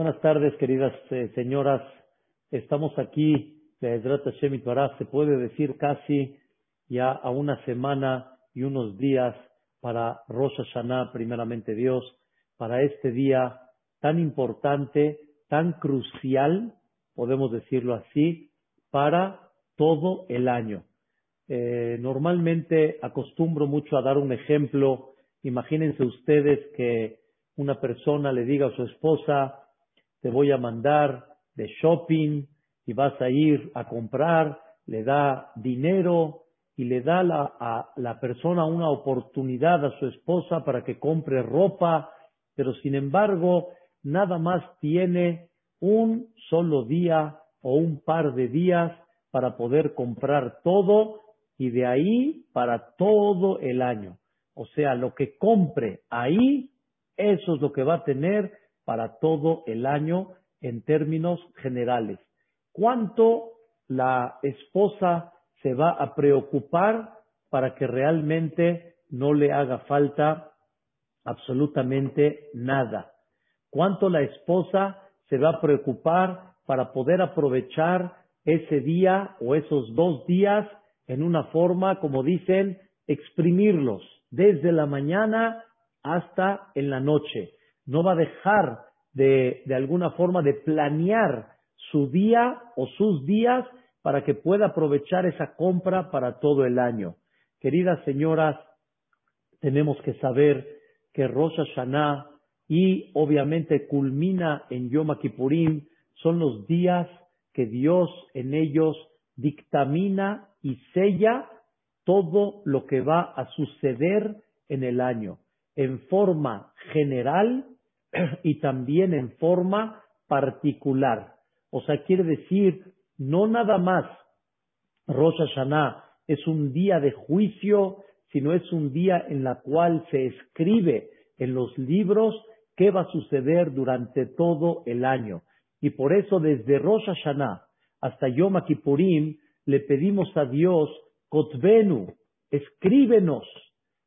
Buenas tardes, queridas eh, señoras. Estamos aquí, se puede decir casi ya a una semana y unos días para Rosh Hashanah, primeramente Dios, para este día tan importante, tan crucial, podemos decirlo así, para todo el año. Eh, normalmente acostumbro mucho a dar un ejemplo. Imagínense ustedes que una persona le diga a su esposa, te voy a mandar de shopping y vas a ir a comprar, le da dinero y le da a la persona una oportunidad a su esposa para que compre ropa, pero sin embargo nada más tiene un solo día o un par de días para poder comprar todo y de ahí para todo el año. O sea, lo que compre ahí, eso es lo que va a tener para todo el año en términos generales. ¿Cuánto la esposa se va a preocupar para que realmente no le haga falta absolutamente nada? ¿Cuánto la esposa se va a preocupar para poder aprovechar ese día o esos dos días en una forma, como dicen, exprimirlos desde la mañana hasta en la noche? No va a dejar de, de alguna forma de planear su día o sus días para que pueda aprovechar esa compra para todo el año. Queridas señoras, tenemos que saber que Rosh Hashanah y obviamente culmina en Yom Kippurim son los días que Dios en ellos dictamina y sella todo lo que va a suceder en el año en forma general y también en forma particular. O sea, quiere decir, no nada más Rosh Hashanah es un día de juicio, sino es un día en la cual se escribe en los libros qué va a suceder durante todo el año. Y por eso desde Rosh Hashanah hasta Yom Kippurim le pedimos a Dios, Kotbenu, escríbenos,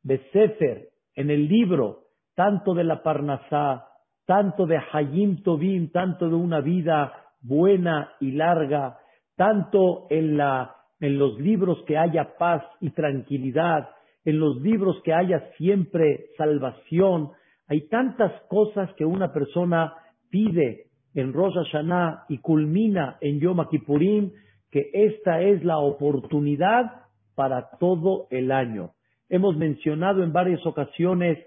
Besefer, en el libro, tanto de la Parnasá, tanto de Hayim Tovim, tanto de una vida buena y larga, tanto en, la, en los libros que haya paz y tranquilidad, en los libros que haya siempre salvación. Hay tantas cosas que una persona pide en Rosh Hashanah y culmina en Yom Kippurim, que esta es la oportunidad para todo el año. Hemos mencionado en varias ocasiones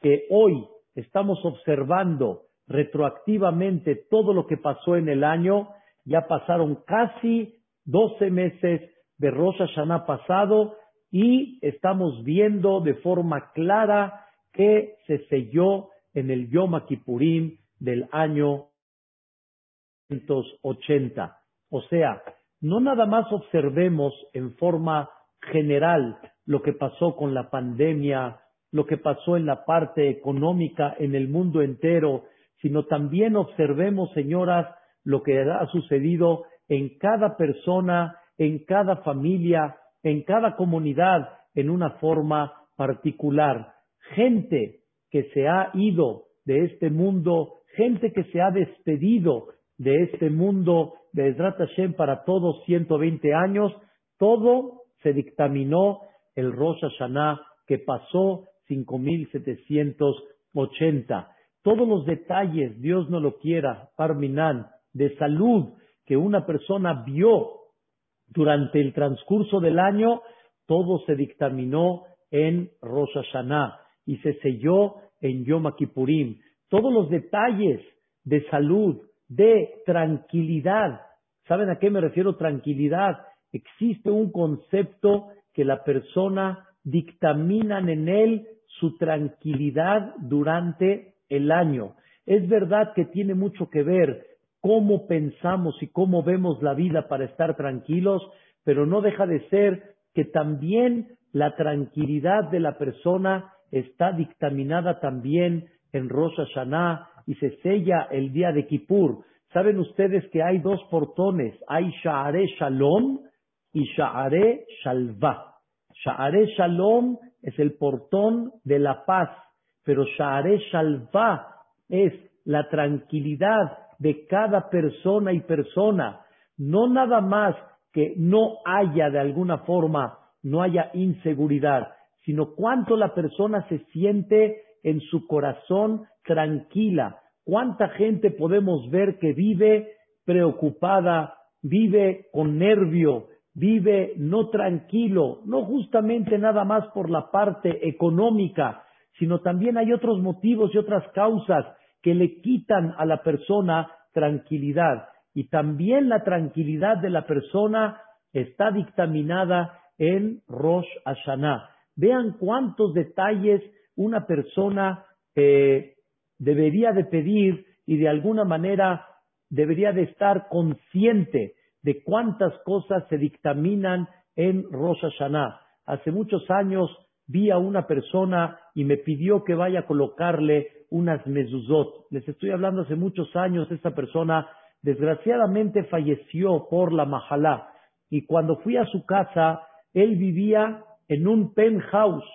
que hoy estamos observando retroactivamente todo lo que pasó en el año. Ya pasaron casi 12 meses de Rosh Hashanah pasado y estamos viendo de forma clara que se selló en el Yom Kippurim del año 180. O sea, no nada más observemos en forma general lo que pasó con la pandemia, lo que pasó en la parte económica en el mundo entero, sino también observemos, señoras, lo que ha sucedido en cada persona, en cada familia, en cada comunidad, en una forma particular. Gente que se ha ido de este mundo, gente que se ha despedido de este mundo de Hashem para todos 120 años, todo se dictaminó el Rosh Hashanah que pasó 5780. Todos los detalles, Dios no lo quiera, Parminan, de salud que una persona vio durante el transcurso del año, todo se dictaminó en Rosh Hashanah y se selló en Yom Kippurim. Todos los detalles de salud, de tranquilidad. ¿Saben a qué me refiero tranquilidad? Existe un concepto que la persona dictaminan en él su tranquilidad durante el año. Es verdad que tiene mucho que ver cómo pensamos y cómo vemos la vida para estar tranquilos, pero no deja de ser que también la tranquilidad de la persona está dictaminada también en Rosh Hashanah y se sella el día de Kippur. Saben ustedes que hay dos portones, hay Sha'are Shalom y Sha'are Shalva. Sha'are Shalom es el portón de la paz, pero Sha'are Shalva es la tranquilidad de cada persona y persona. No nada más que no haya de alguna forma, no haya inseguridad, sino cuánto la persona se siente en su corazón tranquila. ¿Cuánta gente podemos ver que vive preocupada, vive con nervio, vive no tranquilo, no justamente nada más por la parte económica, sino también hay otros motivos y otras causas que le quitan a la persona tranquilidad. Y también la tranquilidad de la persona está dictaminada en Rosh Hashanah. Vean cuántos detalles una persona eh, debería de pedir y de alguna manera debería de estar consciente de cuántas cosas se dictaminan en Rosh Hashanah. Hace muchos años vi a una persona y me pidió que vaya a colocarle unas mezuzot. Les estoy hablando hace muchos años, esta persona desgraciadamente falleció por la majalá. Y cuando fui a su casa, él vivía en un penthouse.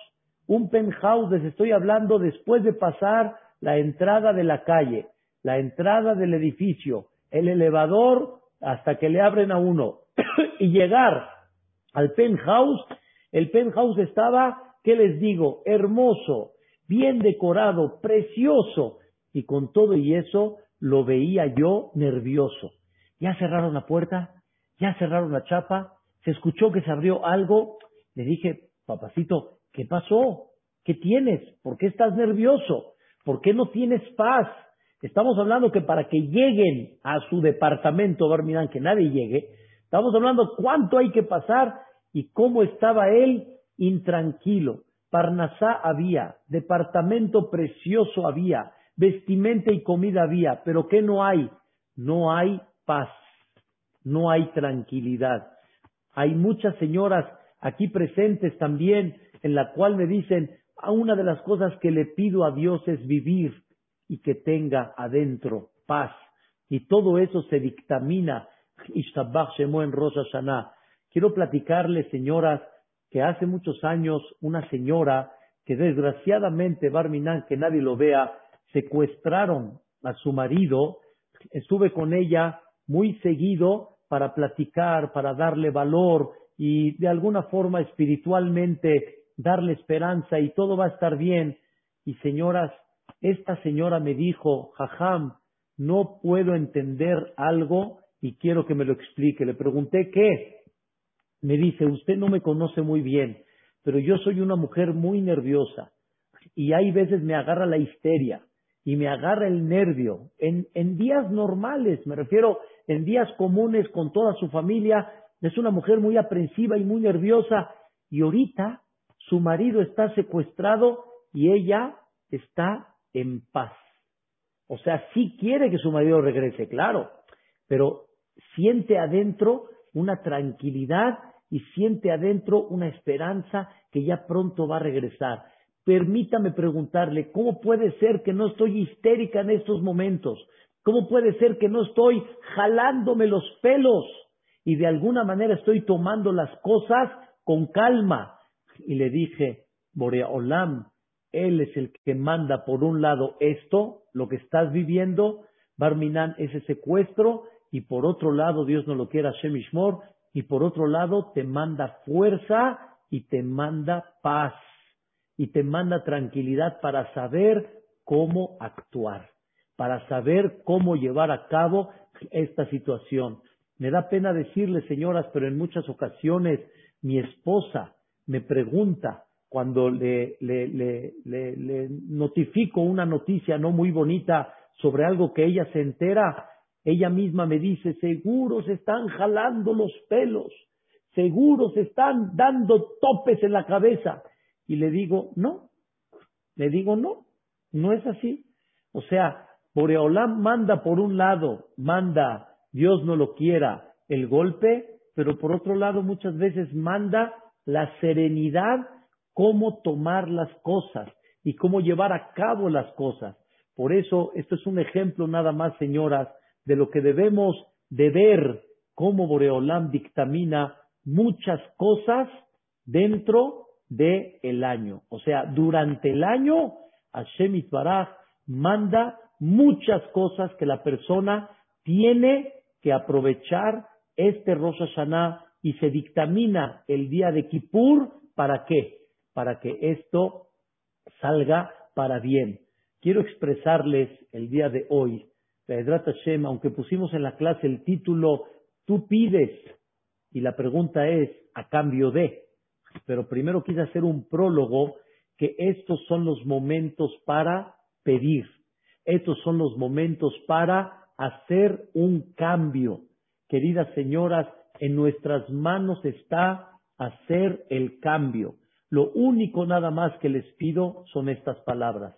Un penthouse, les estoy hablando después de pasar la entrada de la calle, la entrada del edificio, el elevador hasta que le abren a uno y llegar al penthouse, el penthouse estaba ¿Qué les digo? Hermoso, bien decorado, precioso. Y con todo y eso lo veía yo nervioso. Ya cerraron la puerta, ya cerraron la chapa, se escuchó que se abrió algo. Le dije, papacito, ¿qué pasó? ¿Qué tienes? ¿Por qué estás nervioso? ¿Por qué no tienes paz? Estamos hablando que para que lleguen a su departamento, Barminan, que nadie llegue, estamos hablando cuánto hay que pasar y cómo estaba él intranquilo. Parnasá había, departamento precioso había, vestimenta y comida había, pero ¿qué no hay? No hay paz, no hay tranquilidad. Hay muchas señoras aquí presentes también en la cual me dicen, a una de las cosas que le pido a Dios es vivir y que tenga adentro paz. Y todo eso se dictamina, en Rosh Quiero platicarles, señoras, que hace muchos años una señora que desgraciadamente, Barminan, que nadie lo vea, secuestraron a su marido, estuve con ella muy seguido para platicar, para darle valor y de alguna forma espiritualmente darle esperanza y todo va a estar bien. Y señoras, esta señora me dijo, Jajam, no puedo entender algo y quiero que me lo explique. Le pregunté qué me dice, usted no me conoce muy bien, pero yo soy una mujer muy nerviosa y hay veces me agarra la histeria y me agarra el nervio. En, en días normales, me refiero en días comunes con toda su familia, es una mujer muy aprensiva y muy nerviosa y ahorita su marido está secuestrado y ella está en paz. O sea, sí quiere que su marido regrese, claro, pero siente adentro una tranquilidad y siente adentro una esperanza que ya pronto va a regresar. Permítame preguntarle, ¿cómo puede ser que no estoy histérica en estos momentos? ¿Cómo puede ser que no estoy jalándome los pelos y de alguna manera estoy tomando las cosas con calma? Y le dije, Borea Olam, él es el que manda por un lado esto, lo que estás viviendo, Barminan, ese secuestro, y por otro lado, Dios no lo quiera, Shemishmor, y por otro lado te manda fuerza y te manda paz y te manda tranquilidad para saber cómo actuar, para saber cómo llevar a cabo esta situación. Me da pena decirle, señoras, pero en muchas ocasiones mi esposa me pregunta cuando le, notifico una noticia no muy bonita sobre algo que ella se entera, ella misma me dice, seguro se están jalando los pelos, seguro se están dando topes en la cabeza. Y le digo, no, le digo, no, no es así. O sea, Boreolam manda por un lado, manda, Dios no lo quiera, el golpe, pero por otro lado muchas veces manda la serenidad, cómo tomar las cosas y cómo llevar a cabo las cosas. Por eso, esto es un ejemplo nada más, señoras, de lo que debemos de ver cómo Boreolam dictamina muchas cosas dentro del el año. O sea, durante el año, Hashem Itbaraj manda muchas cosas que la persona tiene que aprovechar este Rosh Hashanah y se dictamina el día de Kippur, ¿para qué? Para que esto salga para bien. Quiero expresarles el día de hoy, Pedrat Hashem, aunque pusimos en la clase el título, tú pides, y la pregunta es, ¿a cambio de? Pero primero quise hacer un prólogo que estos son los momentos para pedir, estos son los momentos para hacer un cambio. Queridas señoras, en nuestras manos está hacer el cambio. Lo único nada más que les pido son estas palabras.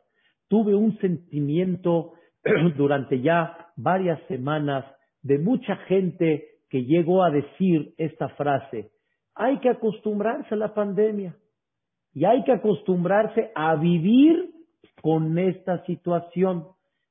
Tuve un sentimiento durante ya varias semanas de mucha gente que llegó a decir esta frase. Hay que acostumbrarse a la pandemia y hay que acostumbrarse a vivir con esta situación.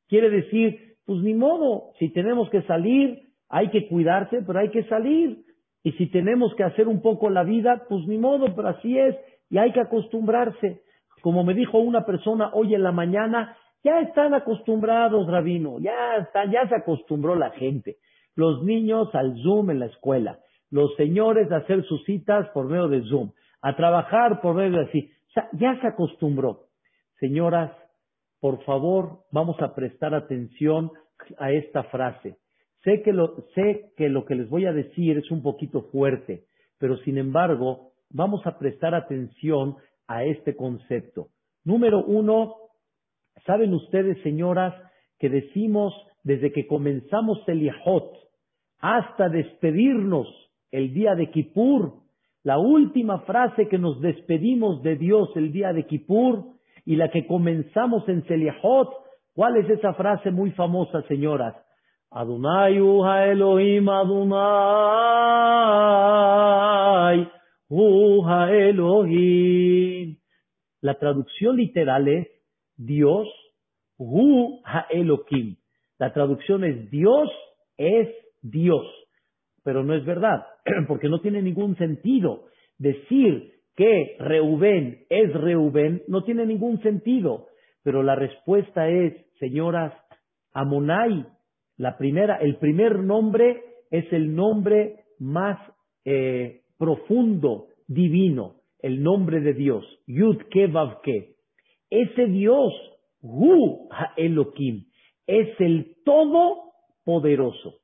Quiere decir, pues ni modo, si tenemos que salir, hay que cuidarse, pero hay que salir. Y si tenemos que hacer un poco la vida, pues ni modo, pero así es, y hay que acostumbrarse. Como me dijo una persona hoy en la mañana, ya están acostumbrados, Rabino, ya está, ya se acostumbró la gente. Los niños al Zoom en la escuela, los señores a hacer sus citas por medio de Zoom, a trabajar por medio de así. Ya se acostumbró. Señoras, por favor, vamos a prestar atención a esta frase. Sé que, lo, sé que lo que les voy a decir es un poquito fuerte, pero sin embargo, vamos a prestar atención a este concepto. Número uno, saben ustedes, señoras, que decimos desde que comenzamos el Yahot hasta despedirnos el día de Kippur, la última frase que nos despedimos de Dios el día de Kippur y la que comenzamos en Seliahot, ¿cuál es esa frase muy famosa, señoras? Adonai Uha Elohim Adonai Uha Elohim. La traducción literal es Dios Hu Elohim. La traducción es Dios es Dios. Pero no es verdad, porque no tiene ningún sentido. Decir que Reubén es Reubén no tiene ningún sentido. Pero la respuesta es, señoras, Amonai la primera, el primer nombre es el nombre más eh, profundo, divino, el nombre de Dios, Yud Ke Ese Dios, Hu Elohim, es el Todopoderoso.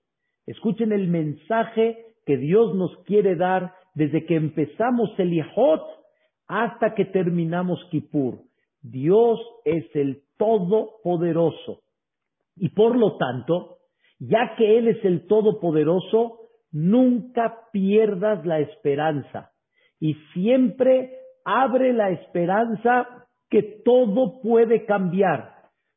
Escuchen el mensaje que Dios nos quiere dar desde que empezamos el hasta que terminamos Kippur. Dios es el Todopoderoso. Y por lo tanto, ya que Él es el Todopoderoso, nunca pierdas la esperanza y siempre abre la esperanza que todo puede cambiar.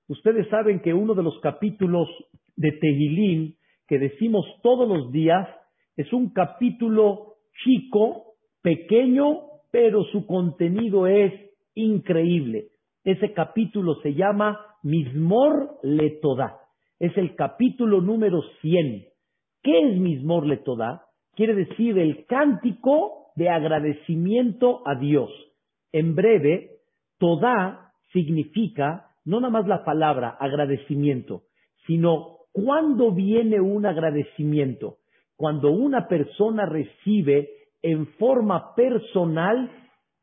Ustedes saben que uno de los capítulos de Tehilín que decimos todos los días es un capítulo chico, pequeño, pero su contenido es increíble. Ese capítulo se llama Mismor Letodá es el capítulo número 100. ¿Qué es Mismor Letodá? Quiere decir el cántico de agradecimiento a Dios. En breve, Todá significa no nada más la palabra agradecimiento, sino cuando viene un agradecimiento. Cuando una persona recibe en forma personal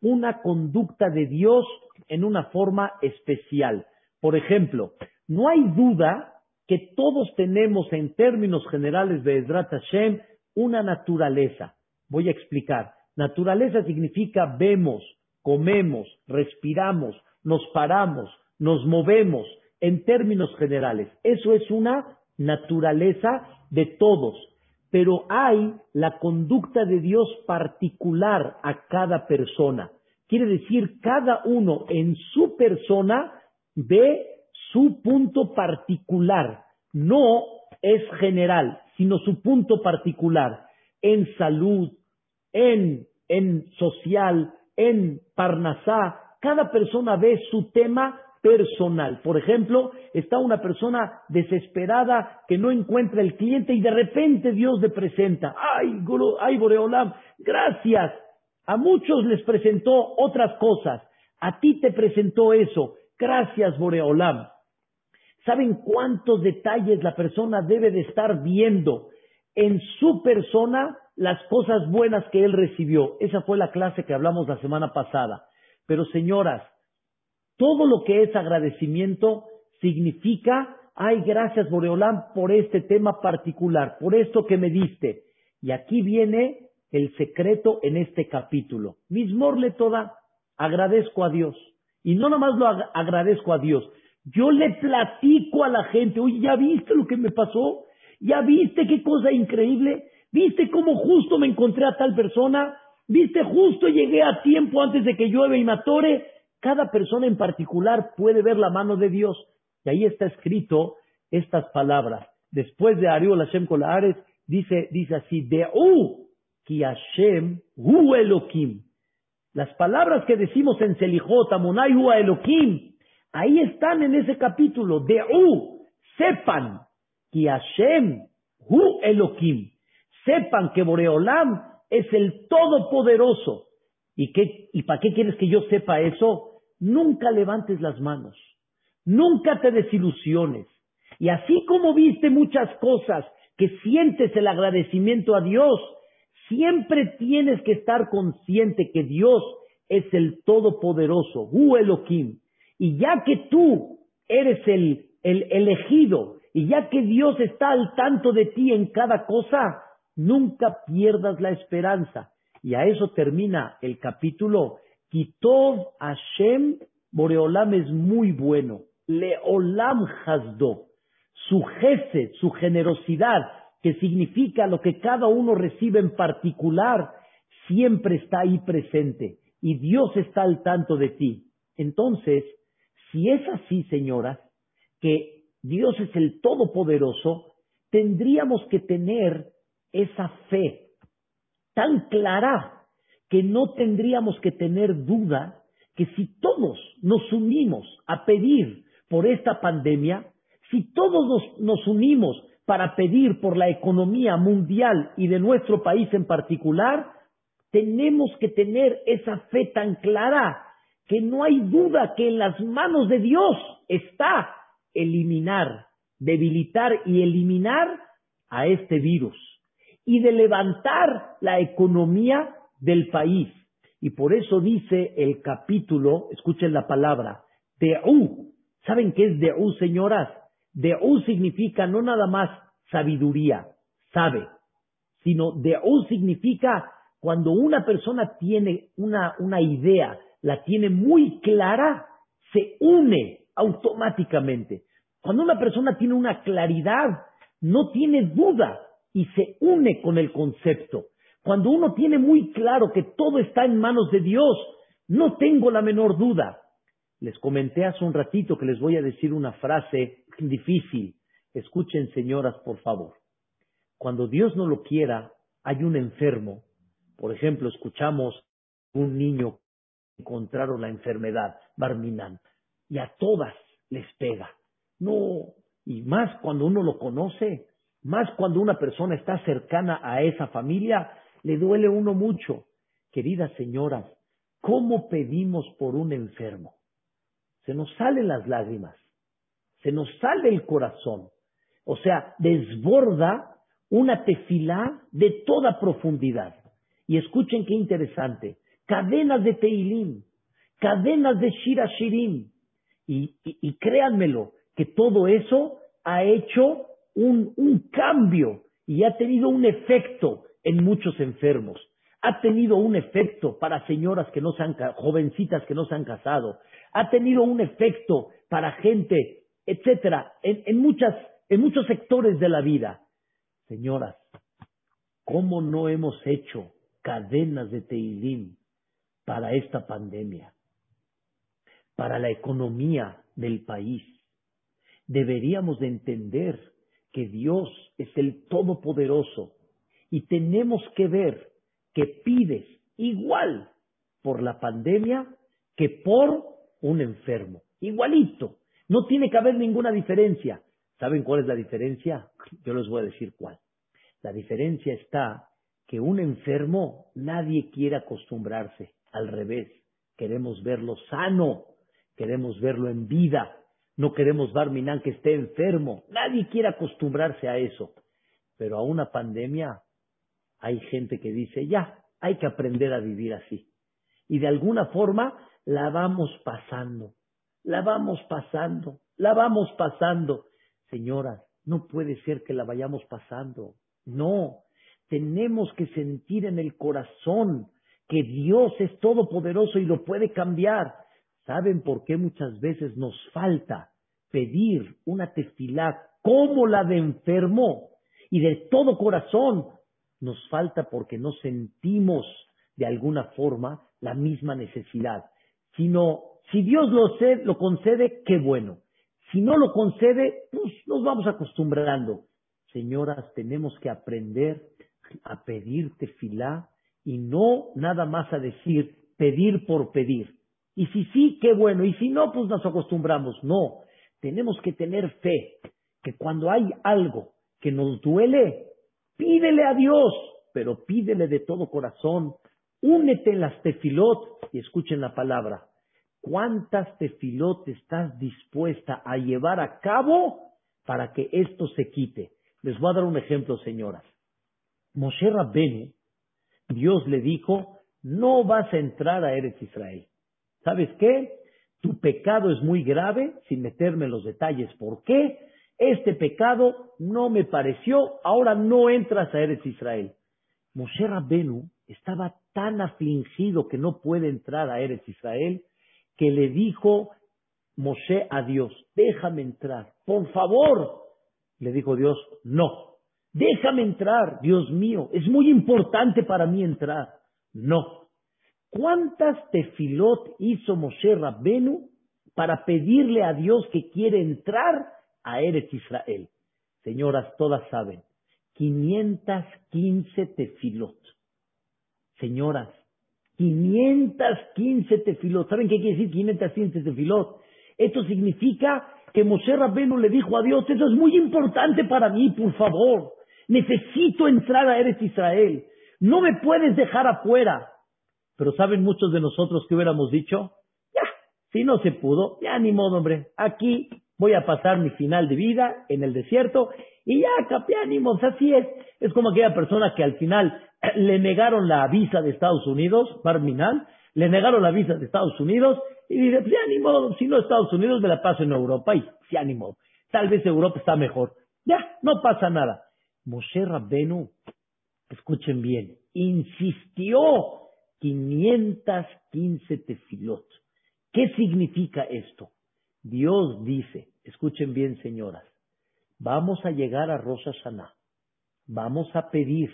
una conducta de Dios en una forma especial. Por ejemplo, no hay duda que todos tenemos en términos generales de Ezrat Hashem una naturaleza. Voy a explicar. Naturaleza significa vemos, comemos, respiramos, nos paramos, nos movemos en términos generales. Eso es una naturaleza de todos. Pero hay la conducta de Dios particular a cada persona. Quiere decir, cada uno en su persona ve su punto particular. No es general, sino su punto particular en salud, en, en social, en Parnasá. Cada persona ve su tema personal. Por ejemplo, está una persona desesperada que no encuentra el cliente y de repente Dios le presenta, ay, ay Boreolam, gracias. A muchos les presentó otras cosas, a ti te presentó eso, gracias Boreolam. ¿Saben cuántos detalles la persona debe de estar viendo en su persona las cosas buenas que él recibió? Esa fue la clase que hablamos la semana pasada. Pero señoras, todo lo que es agradecimiento significa, ay, gracias Boreolán por este tema particular, por esto que me diste. Y aquí viene el secreto en este capítulo. Mismorle toda, agradezco a Dios. Y no nomás lo agradezco a Dios, yo le platico a la gente, oye, ¿ya viste lo que me pasó? ¿Ya viste qué cosa increíble? ¿Viste cómo justo me encontré a tal persona? ¿Viste justo llegué a tiempo antes de que llueve y me atore? Cada persona en particular puede ver la mano de Dios. Y ahí está escrito estas palabras. Después de Ariol Hashem Kolares, dice, dice así, De'u ki Hashem hu Elohim. Las palabras que decimos en Selijot, Amonai hu Elohim, ahí están en ese capítulo. De'u, sepan que Hashem hu Elohim. Sepan que Boreolam es el Todopoderoso. ¿Y, qué, ¿Y para qué quieres que yo sepa eso? Nunca levantes las manos. Nunca te desilusiones. Y así como viste muchas cosas que sientes el agradecimiento a Dios, siempre tienes que estar consciente que Dios es el Todopoderoso, Hu Elohim. Y ya que tú eres el, el elegido, y ya que Dios está al tanto de ti en cada cosa, nunca pierdas la esperanza. Y a eso termina el capítulo. Kitov Hashem Boreolam es muy bueno. Leolam Hasdo. Su jefe, su generosidad, que significa lo que cada uno recibe en particular, siempre está ahí presente. Y Dios está al tanto de ti. Entonces, si es así, señoras, que Dios es el Todopoderoso, tendríamos que tener esa fe tan clara que no tendríamos que tener duda que si todos nos unimos a pedir por esta pandemia, si todos nos, nos, unimos para pedir por la economía mundial y de nuestro país en particular, tenemos que tener esa fe tan clara que no hay duda que en las manos de Dios está eliminar, debilitar y eliminar a este virus y de levantar la economía del país. Y por eso dice el capítulo, escuchen la palabra, De'u. ¿Saben qué es De'u, señoras? De'u significa no nada más sabiduría, sabe, sino De'u significa cuando una persona tiene una, una idea, la tiene muy clara, se une automáticamente. Cuando una persona tiene una claridad, no tiene duda y se une con el concepto. Cuando uno tiene muy claro que todo está en manos de Dios, no tengo la menor duda. Les comenté hace un ratito que les voy a decir una frase difícil. Escuchen, señoras, por favor. Cuando Dios no lo quiera, hay un enfermo. Por ejemplo, escuchamos un niño encontraron la enfermedad, Barminan, y a todas les pega. No, y más cuando uno lo conoce, más cuando una persona está cercana a esa familia, le duele uno mucho. Queridas señoras, ¿cómo pedimos por un enfermo? Se nos salen las lágrimas, se nos sale el corazón, o sea, desborda una tefilá de toda profundidad. Y escuchen qué interesante, cadenas de Teilim, cadenas de Shira Shirim. Y, créanmelo, que todo eso ha hecho un, cambio y ha tenido un efecto en muchos enfermos. Ha tenido un efecto para señoras que no se han, jovencitas que no se han casado. Ha tenido un efecto para gente, etcétera, en, en muchas, en muchos sectores de la vida. Señoras, ¿cómo no hemos hecho cadenas de Teilim para esta pandemia, para la economía del país. Deberíamos de entender que Dios es el Todopoderoso y tenemos que ver que pides igual por la pandemia que por un enfermo. Igualito. No tiene que haber ninguna diferencia. ¿Saben cuál es la diferencia? Yo les voy a decir cuál. La diferencia está que un enfermo nadie quiere acostumbrarse. Al revés, queremos verlo sano, queremos verlo en vida. No queremos Barminan que esté enfermo. Nadie quiere acostumbrarse a eso. Pero a una pandemia hay gente que dice, ya, hay que aprender a vivir así. Y de alguna forma la vamos pasando, la vamos pasando, la vamos pasando. Señoras, no puede ser que la vayamos pasando. No, tenemos que sentir en el corazón que Dios es todopoderoso y lo puede cambiar. ¿Saben por qué muchas veces nos falta pedir una tefilá como la de enfermo y de todo corazón? Nos falta porque no sentimos de alguna forma la misma necesidad. Sino, si Dios lo, lo concede, qué bueno. Si no lo concede, pues nos vamos acostumbrando. Señoras, tenemos que aprender a pedir tefilá y no nada más a decir pedir por pedir. Y si sí, qué bueno. Y si no, pues nos acostumbramos. No, tenemos que tener fe que cuando hay algo que nos duele, pídele a Dios, pero pídele de todo corazón. Únete en las tefilot y escuchen la palabra. ¿Cuántas tefilot estás dispuesta a llevar a cabo para que esto se quite? Les voy a dar un ejemplo, señoras. Moshe Rabbenu, Dios le dijo, no vas a entrar a Eretz Israel. ¿Sabes qué? Tu pecado es muy grave, sin meterme en los detalles por qué. Este pecado no me pareció, ahora no entras a Eretz Israel. Moshe Rabbenu estaba tan afligido que no puede entrar a Eretz Israel que le dijo Moshe a Dios, déjame entrar, por favor. Le dijo Dios, no, déjame entrar, Dios mío, es muy importante para mí entrar. No. ¿Cuántas tefilot hizo Moshe Rabbenu para pedirle a Dios que quiere entrar a Eretz Israel? Señoras, todas saben, 515 tefilot. Señoras, 515 tefilot. ¿Saben qué quiere decir 515 tefilot? Esto significa que Moshe Rabbenu le dijo a Dios, eso es muy importante para mí, por favor. Necesito entrar a Eretz Israel. No me puedes dejar afuera. Pero ¿saben muchos de nosotros que hubiéramos dicho? Ya, si no se pudo, ya ni modo, hombre. Aquí voy a pasar mi final de vida en el desierto y ya, capiánimos, así es. Es como aquella persona que al final le negaron la visa de Estados Unidos, Barminal, le negaron la visa de Estados Unidos y dice, pues ya ni modo, si no Estados Unidos me la paso en Europa y ya ni. Tal vez Europa está mejor. Ya, no pasa nada. Moshe Rabbenu, escuchen bien, insistió 515 tefilot. ¿Qué significa esto? Dios dice, escuchen bien señoras, vamos a llegar a Rosh Hashanah, vamos a pedir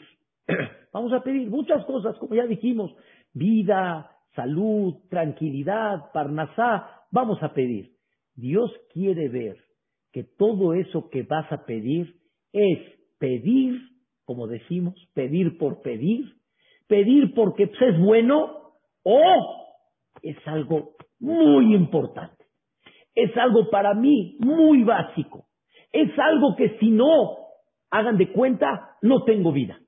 Vamos a pedir muchas cosas, como ya dijimos, vida, salud, tranquilidad, parnasá, vamos a pedir. Dios quiere ver que todo eso que vas a pedir es pedir, como decimos, pedir por pedir, pedir porque pues, es bueno o es algo muy importante. Es algo para mí muy básico. Es algo que si no hagan de cuenta, no tengo vida.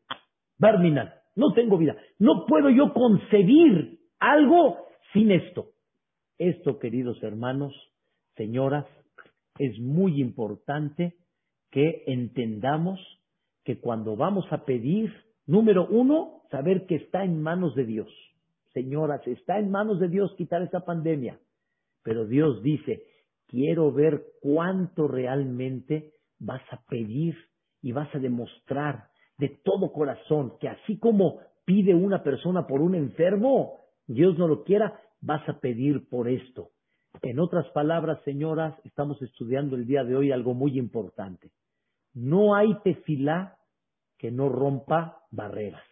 Barminal, no tengo vida. No puedo yo concebir algo sin esto. Esto, queridos hermanos, señoras, es muy importante que entendamos que cuando vamos a pedir, número uno, saber que está en manos de Dios. Señoras, está en manos de Dios quitar esta pandemia. Pero Dios dice, quiero ver cuánto realmente vas a pedir y vas a demostrar de todo corazón, que así como pide una persona por un enfermo, Dios no lo quiera, vas a pedir por esto. En otras palabras, señoras, estamos estudiando el día de hoy algo muy importante. No hay tefilá que no rompa barreras.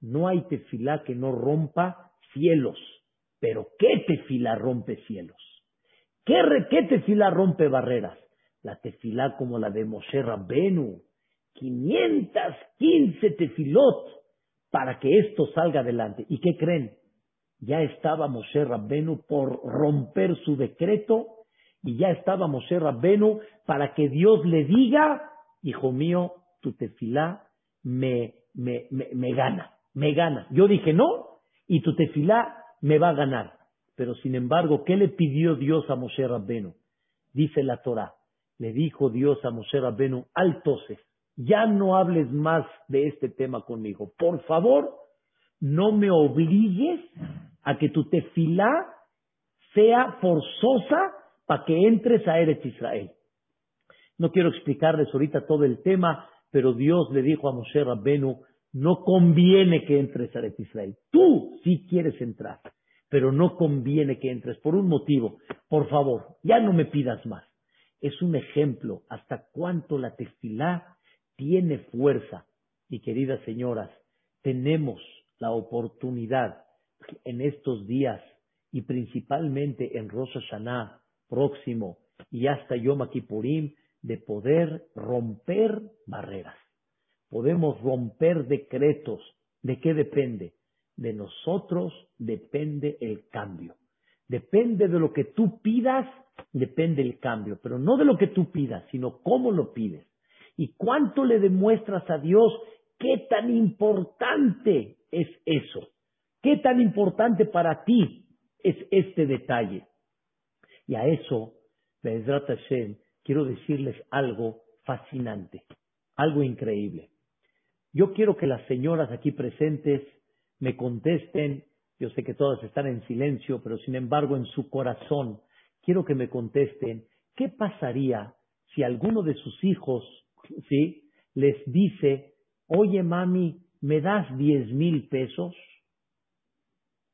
No hay tefilá que no rompa cielos. Pero ¿qué tefilá rompe cielos? ¿Qué, qué tefilá rompe barreras? La tefilá como la de Moshe Rabbenu, 515 tefilot para que esto salga adelante. ¿Y qué creen? Ya estaba Moshe Rabbenu por romper su decreto y ya estaba Moshe Rabbenu para que Dios le diga, hijo mío, tu tefilá me, me, me, gana, me gana. Yo dije no y tu tefilá me va a ganar. Pero sin embargo, ¿qué le pidió Dios a Moshe Rabbenu? dice la Torah. Le dijo Dios a Moshe Rabbenu, altose, ya no hables más de este tema conmigo. Por favor, no me obligues a que tu tefilá sea forzosa para que entres a Eretz Israel. No quiero explicarles ahorita todo el tema, pero Dios le dijo a Moshe Rabbenu, no conviene que entres a Israel. Tú sí quieres entrar, pero no conviene que entres por un motivo. Por favor, ya no me pidas más. Es un ejemplo hasta cuánto la tefilá tiene fuerza. Y queridas señoras, tenemos la oportunidad en estos días y principalmente en Rosh Hashanah próximo y hasta Yom Kippurim de poder romper barreras. Podemos romper decretos. ¿De qué depende? De nosotros depende el cambio. Depende de lo que tú pidas, depende el cambio, pero no de lo que tú pidas, sino cómo lo pides. Y cuánto le demuestras a Dios qué tan importante es eso. ¿Qué tan importante para ti es este detalle? Y a eso, Bezrat Hashem, quiero decirles algo fascinante, algo increíble. Yo quiero que las señoras aquí presentes me contesten, yo sé que todas están en silencio, pero sin embargo en su corazón, quiero que me contesten, ¿qué pasaría si alguno de sus hijos, sí, les dice, oye mami, ¿me das diez mil pesos?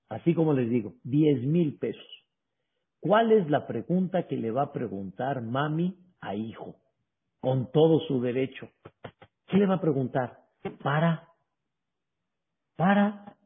Así como les digo, diez mil pesos. ¿Cuál es la pregunta que le va a preguntar mami a hijo? Con todo su derecho. ¿Qué le va a preguntar? Para. Para.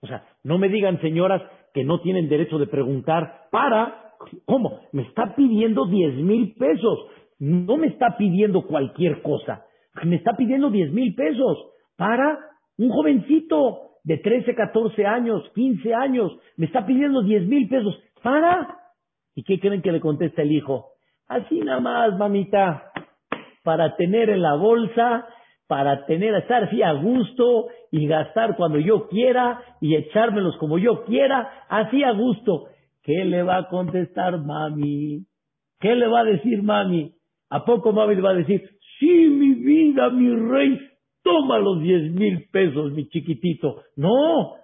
O sea, no me digan señoras que no tienen derecho de preguntar. Para. ¿Cómo? Me está pidiendo diez mil pesos. No me está pidiendo cualquier cosa. Me está pidiendo diez mil pesos. Para un jovencito de 13, 14 años, 15 años, me está pidiendo 10 mil pesos. ¿Para? ¿Y qué creen que le contesta el hijo? Así nada más, mamita, para tener en la bolsa, para tener, estar así a gusto y gastar cuando yo quiera y echármelos como yo quiera, así a gusto. ¿Qué le va a contestar mami? ¿Qué le va a decir mami? ¿A poco mami le va a decir, sí, mi vida, mi rey, toma los diez mil pesos, mi chiquitito. No,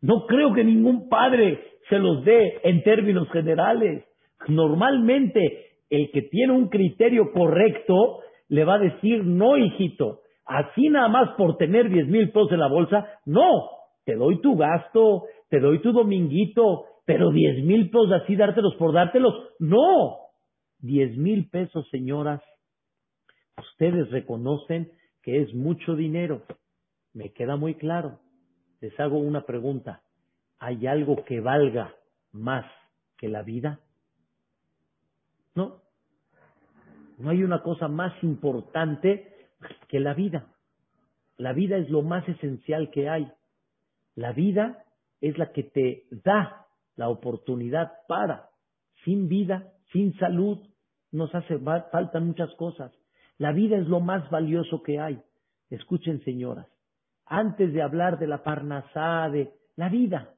no creo que ningún padre se los dé en términos generales. Normalmente, el que tiene un criterio correcto le va a decir, no, hijito, así nada más por tener diez mil pesos en la bolsa, no, te doy tu gasto, te doy tu dominguito, pero diez mil pesos así dártelos por dártelos, no. Diez mil pesos, señoras, ustedes reconocen que es mucho dinero. Me queda muy claro. Les hago una pregunta. ¿Hay algo que valga más que la vida? No. No hay una cosa más importante que la vida. La vida es lo más esencial que hay. La vida es la que te da la oportunidad para. Sin vida, sin salud, nos hace faltan muchas cosas. La vida es lo más valioso que hay. Escuchen, señoras, antes de hablar de la parnasá, de la vida,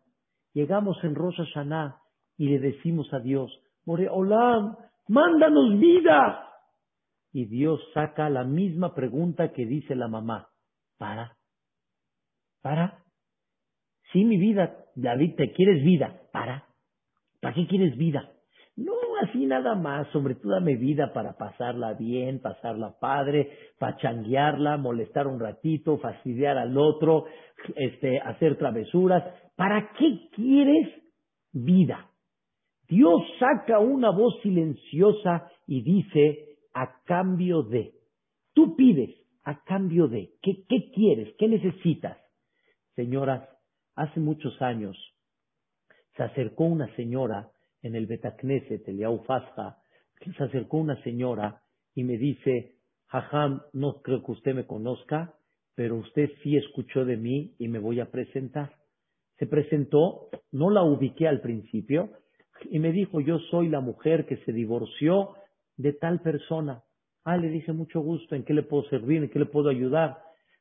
llegamos en Rosa Hashanah y le decimos a Dios, More Olam, mándanos vida. Y Dios saca la misma pregunta que dice la mamá. ¿Para? ¿Para? Sí, mi vida, David, ¿te quieres vida? ¿Para? ¿Para qué quieres vida? No así nada más, sobre todo dame vida para pasarla bien, pasarla padre, pachanguearla, molestar un ratito, fastidiar al otro, este, hacer travesuras. ¿Para qué quieres vida? Dios saca una voz silenciosa y dice, a cambio de. Tú pides, a cambio de. ¿Qué, qué quieres? ¿Qué necesitas? Señoras, hace muchos años se acercó una señora en el Betacneset, el Yaufasja, se acercó una señora y me dice, Jajam, no creo que usted me conozca, pero usted sí escuchó de mí y me voy a presentar. Se presentó, no la ubiqué al principio, y me dijo, yo soy la mujer que se divorció de tal persona. Ah, le dije mucho gusto, ¿en qué le puedo servir? ¿En qué le puedo ayudar?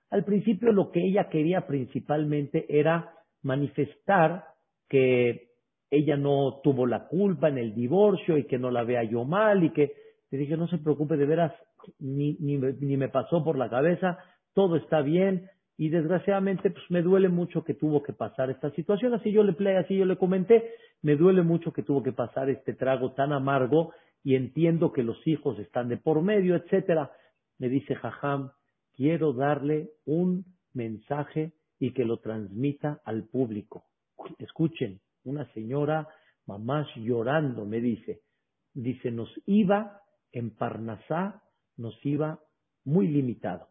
Al principio lo que ella quería principalmente era manifestar que ella no tuvo la culpa en el divorcio y que no la vea yo mal y que le dije, no se preocupe, de veras, ni, ni, ni me pasó por la cabeza, todo está bien y desgraciadamente pues me duele mucho que tuvo que pasar esta situación, así yo le play, así yo le comenté, me duele mucho que tuvo que pasar este trago tan amargo y entiendo que los hijos están de por medio, etcétera. Me dice Jajam, quiero darle un mensaje y que lo transmita al público. Escuchen, una señora, mamás llorando, me dice, dice, nos iba en Parnasá, nos iba muy limitado,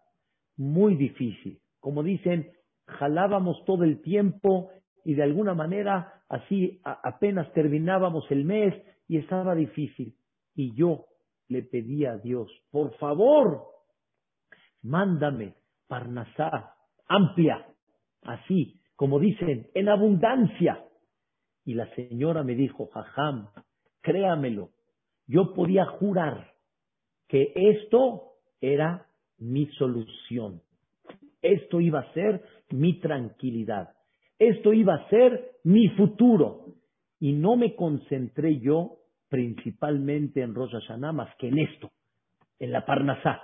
muy difícil. Como dicen, jalábamos todo el tiempo y de alguna manera así apenas terminábamos el mes y estaba difícil. Y yo le pedí a Dios, por favor, mándame Parnasá amplia, así, como dicen, en abundancia. Y la señora me dijo, jajam, créamelo, yo podía jurar que esto era mi solución. Esto iba a ser mi tranquilidad. Esto iba a ser mi futuro. Y no me concentré yo principalmente en Rosh Hashanah más que en esto, en la Parnasá.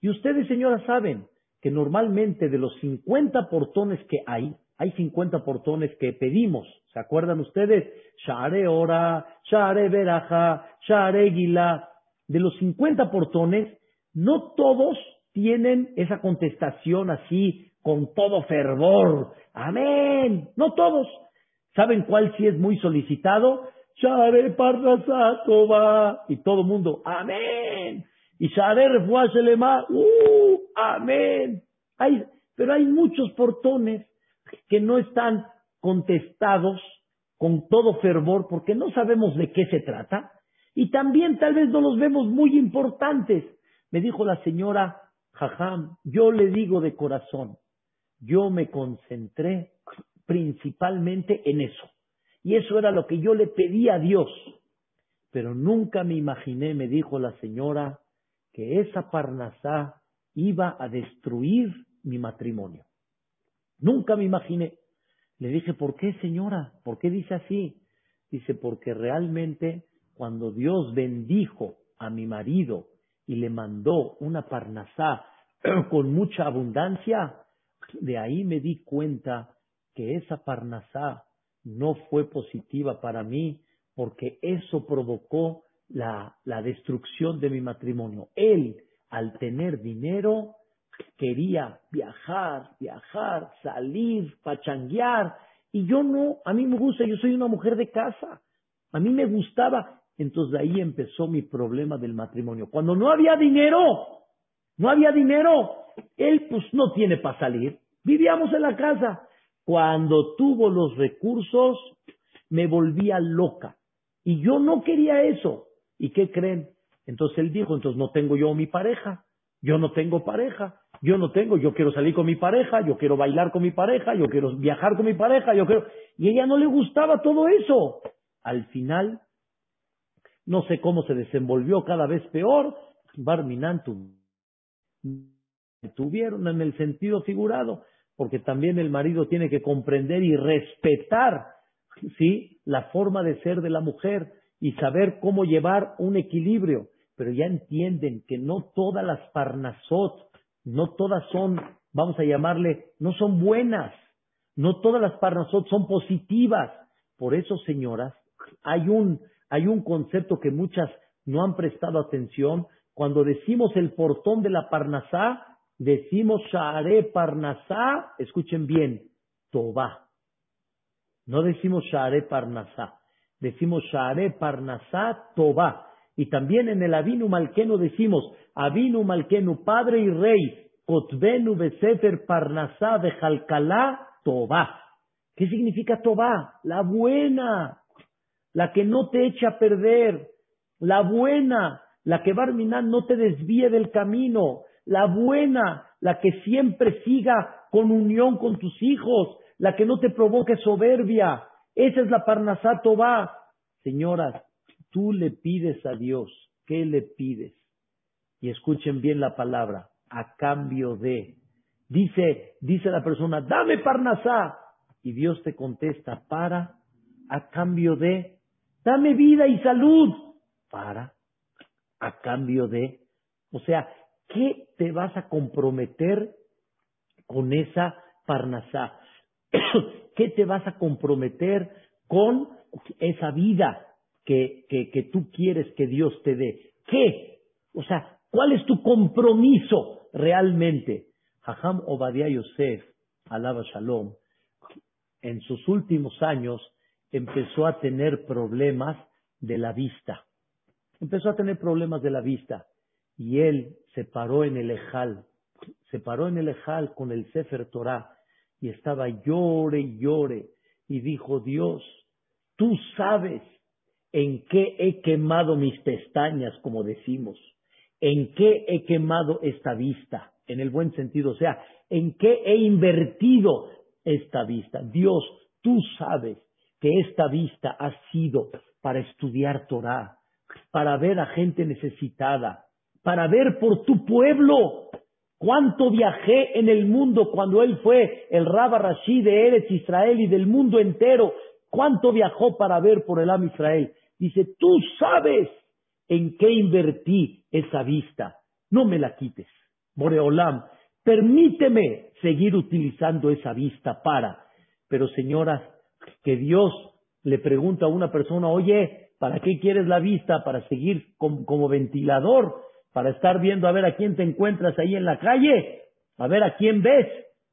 Y ustedes, señoras, saben que normalmente de los 50 portones que hay, hay 50 portones que pedimos. ¿Se acuerdan ustedes? Share Ora, Share Beraja, Share Gila. De los 50 portones, no todos tienen esa contestación así, con todo fervor. Amén. No todos. ¿Saben cuál sí es muy solicitado? Share Parnasá Y todo mundo, amén. Y Share Refuashelema, uh, amén. Pero hay muchos portones que no están contestados con todo fervor porque no sabemos de qué se trata y también tal vez no los vemos muy importantes. Me dijo la señora Jajam, yo le digo de corazón, yo me concentré principalmente en eso. Y eso era lo que yo le pedí a Dios. Pero nunca me imaginé, me dijo la señora, que esa parnasá iba a destruir mi matrimonio. Nunca me imaginé. Le dije, ¿por qué, señora? ¿Por qué dice así? Dice, porque realmente cuando Dios bendijo a mi marido y le mandó una parnasá con mucha abundancia, de ahí me di cuenta que esa parnasá no fue positiva para mí porque eso provocó la, la destrucción de mi matrimonio. Él, al tener dinero, quería viajar, viajar, salir, pachanguear, y yo no, a mí me gusta, yo soy una mujer de casa, a mí me gustaba, entonces de ahí empezó mi problema del matrimonio. Cuando no había dinero, no había dinero, él pues no tiene para salir, vivíamos en la casa. Cuando tuvo los recursos, me volvía loca. Y yo no quería eso. ¿Y qué creen? Entonces él dijo, entonces no tengo yo mi pareja. Yo no tengo pareja, yo no tengo, yo quiero salir con mi pareja, yo quiero bailar con mi pareja, yo quiero viajar con mi pareja, yo quiero... Y ella no le gustaba todo eso. Al final, no sé cómo se desenvolvió cada vez peor, Barminan tuvieron en el sentido figurado, porque también el marido tiene que comprender y respetar, ¿sí? La forma de ser de la mujer y saber cómo llevar un equilibrio pero ya entienden que no todas las parnasot, no todas son, vamos a llamarle, no son buenas, no todas las parnasot son positivas. Por eso, señoras, hay un, hay un concepto que muchas no han prestado atención. Cuando decimos el portón de la parnasá, decimos Share Parnasá, escuchen bien, Toba. No decimos Share Parnasá, decimos Share Parnasá Toba. Y también en el Avinu Malkenu decimos, Avinu Malkenu, Padre y Rey, Kotbenu Besefer Parnasá Jalcalá Tobá. ¿Qué significa Tobá? La buena, la que no te echa a perder, la buena, la que Barminan no te desvíe del camino, la buena, la que siempre siga con unión con tus hijos, la que no te provoque soberbia. Esa es la Parnasá Tobá. Señoras, tú le pides a Dios, ¿qué le pides? Y escuchen bien la palabra, a cambio de. Dice, dice la persona, dame parnasá. Y Dios te contesta, para a cambio de, dame vida y salud. Para, a cambio de, o sea, ¿qué te vas a comprometer con esa parnasá? ¿Qué te vas a comprometer con esa vida que, que, que tú quieres que Dios te dé? ¿Qué? O sea, ¿cuál es tu compromiso realmente? Hajam Obadiah Yosef, alaba Shalom, en sus últimos años empezó a tener problemas de la vista. Empezó a tener problemas de la vista y él se paró en el Ejal, se paró en el Ejal con el Sefer Torah y estaba llore y llore y dijo, Dios, tú sabes en qué he quemado mis pestañas, como decimos, en qué he quemado esta vista, en el buen sentido, o sea, en qué he invertido esta vista. Dios, tú sabes que esta vista ha sido para estudiar Torah, para ver a gente necesitada, para ver por tu pueblo. Cuánto viajé en el mundo cuando él fue el Rabba Rashi de Eretz Israel y del mundo entero. Cuánto viajó para ver por el Am Israel. Dice, tú sabes en qué invertí esa vista. No me la quites. Boreolam, permíteme seguir utilizando esa vista para. Pero señoras, que Dios le pregunta a una persona, oye, ¿para qué quieres la vista? ¿Para seguir como, ventilador? ¿Para estar viendo a ver a quién te encuentras ahí en la calle? A ver a quién ves.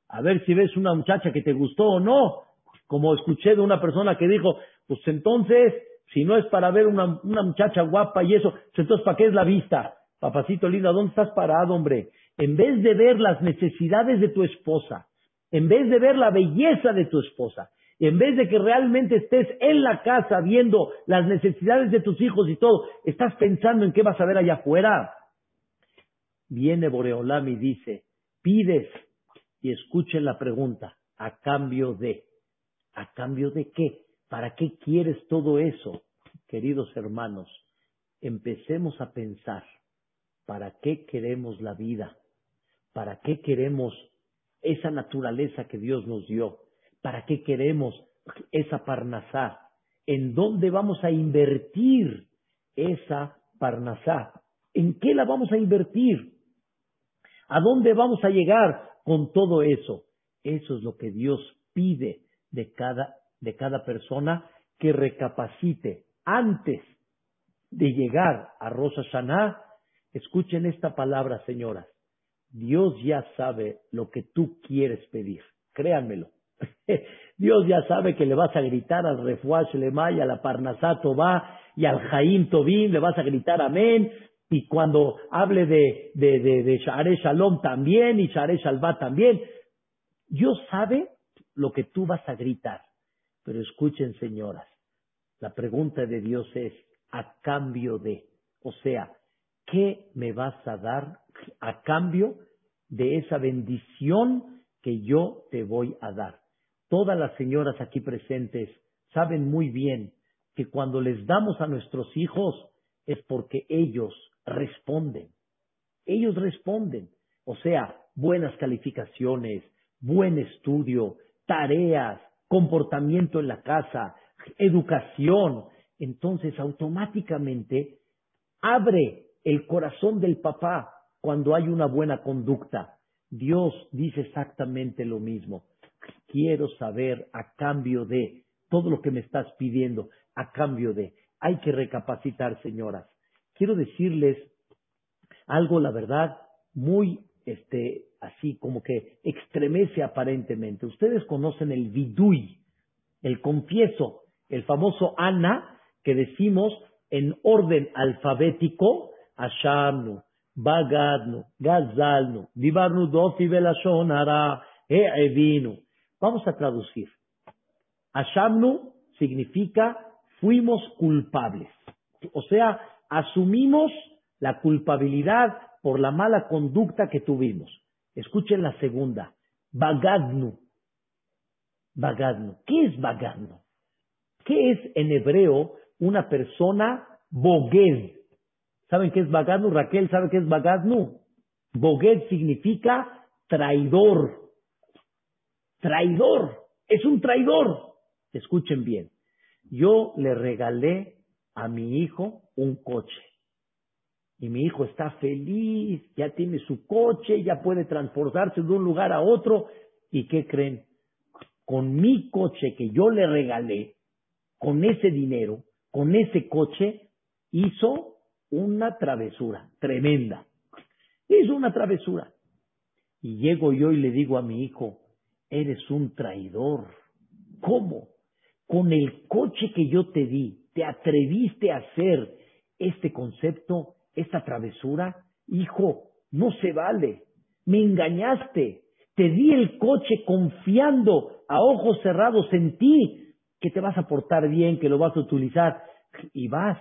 A ver si ves una muchacha que te gustó o no. Como escuché de una persona que dijo, pues entonces, si no es para ver una, muchacha guapa y eso, pues entonces ¿para qué es la vista? Papacito lindo, ¿dónde estás parado, hombre? En vez de ver las necesidades de tu esposa, en vez de ver la belleza de tu esposa, en vez de que realmente estés en la casa viendo las necesidades de tus hijos y todo, estás pensando en qué vas a ver allá afuera. Viene Boreolam y dice, pides, y escuchen la pregunta, ¿a cambio de? ¿A cambio de qué? ¿Para qué quieres todo eso? Queridos hermanos, empecemos a pensar, ¿para qué queremos la vida? ¿Para qué queremos esa naturaleza que Dios nos dio? ¿Para qué queremos esa parnasá? ¿En dónde vamos a invertir esa parnasá? ¿En qué la vamos a invertir? ¿A dónde vamos a llegar con todo eso? Eso es lo que Dios pide de cada, de cada persona que recapacite antes de llegar a Rosa. Escuchen esta palabra, señoras. Dios ya sabe lo que tú quieres pedir. Créanmelo. Dios ya sabe que le vas a gritar al Refuash Lemay, a la Parnasato va y al Jaim Tobin, le vas a gritar amén. Y cuando hable de, de, de, de Share Shalom también y Share Shalva también, Dios sabe lo que tú vas a gritar. Pero escuchen, señoras, la pregunta de Dios es, ¿a cambio de? O sea, ¿qué me vas a dar a cambio de esa bendición que yo te voy a dar? Todas las señoras aquí presentes saben muy bien que cuando les damos a nuestros hijos es porque ellos responden. Ellos responden. O sea, buenas calificaciones, buen estudio, tareas, comportamiento en la casa, educación. Entonces, automáticamente abre el corazón del papá cuando hay una buena conducta. Dios dice exactamente lo mismo quiero saber a cambio de todo lo que me estás pidiendo, a cambio de. Hay que recapacitar, señoras. Quiero decirles algo, la verdad, muy, este, así como que extremece aparentemente. Ustedes conocen el vidui, el confieso, el famoso Ana que decimos en orden alfabético, Ashamnu, Bagadnu, Gazalnu, Dibarnu Dofi Belashon Ara, Evinu. Vamos a traducir. Ashamnu significa fuimos culpables. O sea, asumimos la culpabilidad por la mala conducta que tuvimos. Escuchen la segunda. Bagadnu. Bagadnu. ¿Qué es Bagadnu? ¿Qué es en hebreo una persona boged? ¿Saben qué es Bagadnu? Raquel, ¿sabe qué es Bagadnu? Boged significa traidor traidor, es un traidor. Escuchen bien, yo le regalé a mi hijo un coche. Y mi hijo está feliz, ya tiene su coche, ya puede transportarse de un lugar a otro. ¿Y qué creen? Con mi coche que yo le regalé, con ese dinero, con ese coche, hizo una travesura tremenda. Hizo una travesura. Y llego yo y le digo a mi hijo, eres un traidor. ¿Cómo? Con el coche que yo te di, te atreviste a hacer este concepto, esta travesura. Hijo, no se vale. Me engañaste. Te di el coche confiando a ojos cerrados en ti que te vas a portar bien, que lo vas a utilizar. Y vas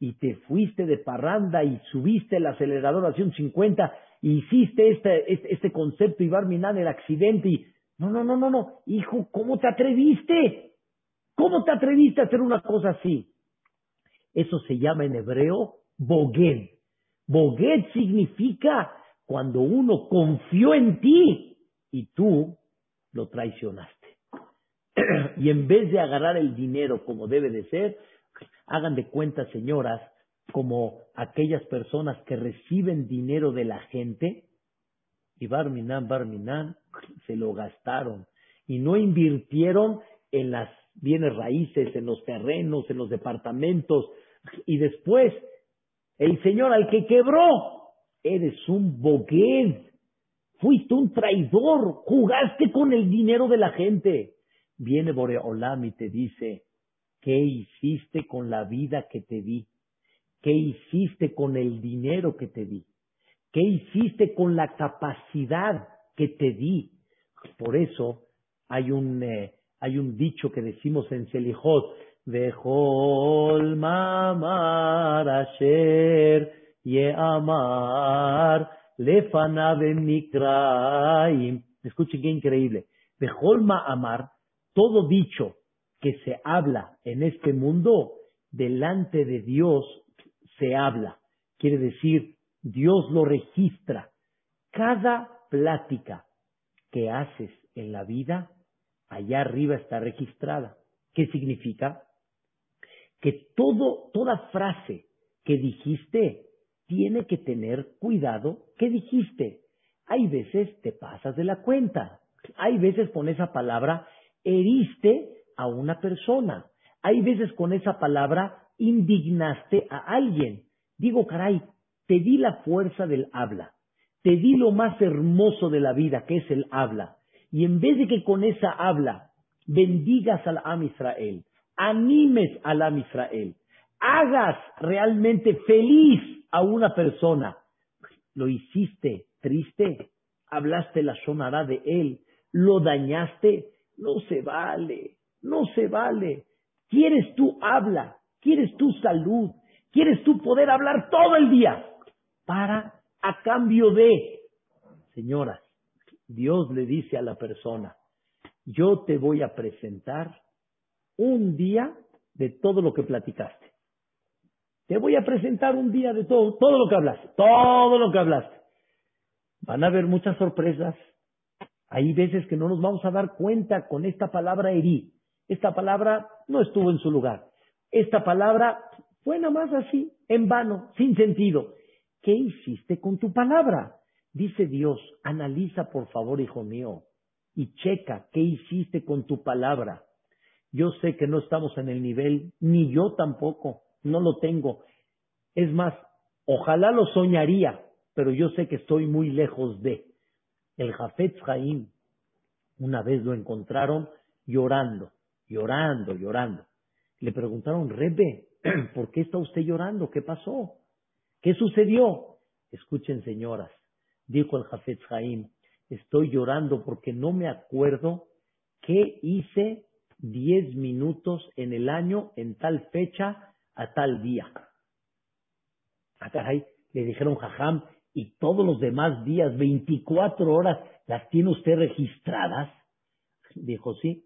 y te fuiste de parranda y subiste el acelerador a 150 y hiciste este, este, este concepto y Barminan el accidente y no, no, no, no, no, hijo, ¿cómo te atreviste? ¿Cómo te atreviste a hacer una cosa así? Eso se llama en hebreo boged. Boged significa cuando uno confió en ti y tú lo traicionaste. y en vez de agarrar el dinero como debe de ser, hagan de cuenta, señoras, como aquellas personas que reciben dinero de la gente y Barminan, Barminan, se lo gastaron y no invirtieron en las bienes raíces, en los terrenos, en los departamentos y después el señor al que quebró, eres un bogued, fuiste un traidor, jugaste con el dinero de la gente. Viene Boreolam y te dice, ¿qué hiciste con la vida que te di? ¿Qué hiciste con el dinero que te di? ¿Qué hiciste con la capacidad que te di? Por eso hay un, eh, hay un dicho que decimos en Selijot, Vejol mamar asher yeamar lefanabe mikraim. Escuchen qué increíble. Vejol amar, todo dicho que se habla en este mundo, delante de Dios se habla. Quiere decir, Dios lo registra. Cada plática que haces en la vida, allá arriba está registrada. ¿Qué significa? Que todo, toda frase que dijiste tiene que tener cuidado ¿Qué dijiste. Hay veces te pasas de la cuenta. Hay veces con esa palabra heriste a una persona. Hay veces con esa palabra indignaste a alguien. Digo, caray, te di la fuerza del habla, te di lo más hermoso de la vida, que es el habla, y en vez de que con esa habla bendigas al Am Israel, animes al Am Israel, hagas realmente feliz a una persona, lo hiciste triste, hablaste la sonará de él, lo dañaste, no se vale, no se vale. ¿Quieres tú habla? ¿Quieres tu salud? ¿Quieres tú poder hablar todo el día? Para, a cambio de, señoras, Dios le dice a la persona, yo te voy a presentar un día de todo lo que platicaste. Te voy a presentar un día de todo, todo lo que hablaste, todo lo que hablaste. Van a haber muchas sorpresas. Hay veces que no nos vamos a dar cuenta con esta palabra herí. Esta palabra no estuvo en su lugar. Esta palabra fue nada más así, en vano, sin sentido. ¿Qué hiciste con tu palabra? Dice Dios, analiza por favor, hijo mío, y checa qué hiciste con tu palabra. Yo sé que no estamos en el nivel, ni yo tampoco, no lo tengo. Es más, ojalá lo soñaría, pero yo sé que estoy muy lejos de. El Jafet Jaim, una vez lo encontraron llorando, llorando, llorando. Le preguntaron, Rebe, ¿por qué está usted llorando? ¿Qué pasó? ¿Qué sucedió? Escuchen, señoras, dijo el Jafet Jaim, estoy llorando porque no me acuerdo qué hice diez minutos en el año en tal fecha a tal día. Ah, le dijeron Jajam, y todos los demás días, 24 horas, ¿las tiene usted registradas? Dijo, sí.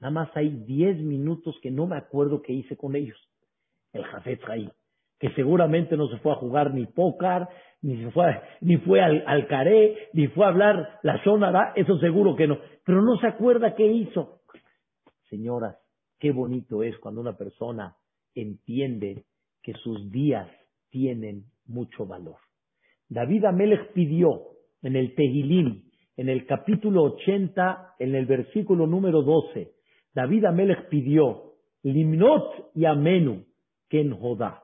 Nada más hay diez minutos que no me acuerdo qué hice con ellos. El Jafet ahí, que seguramente no se fue a jugar ni pócar, ni se fue, ni fue al, al caré, ni fue a hablar la sonara, eso seguro que no. Pero no se acuerda qué hizo. Señoras, Qué bonito es cuando una persona entiende que sus días tienen mucho valor. David Amelech pidió en el Tehilim, en el capítulo 80, en el versículo número 12, David Amelech pidió, Limnot y Amenu, Ken Jodá.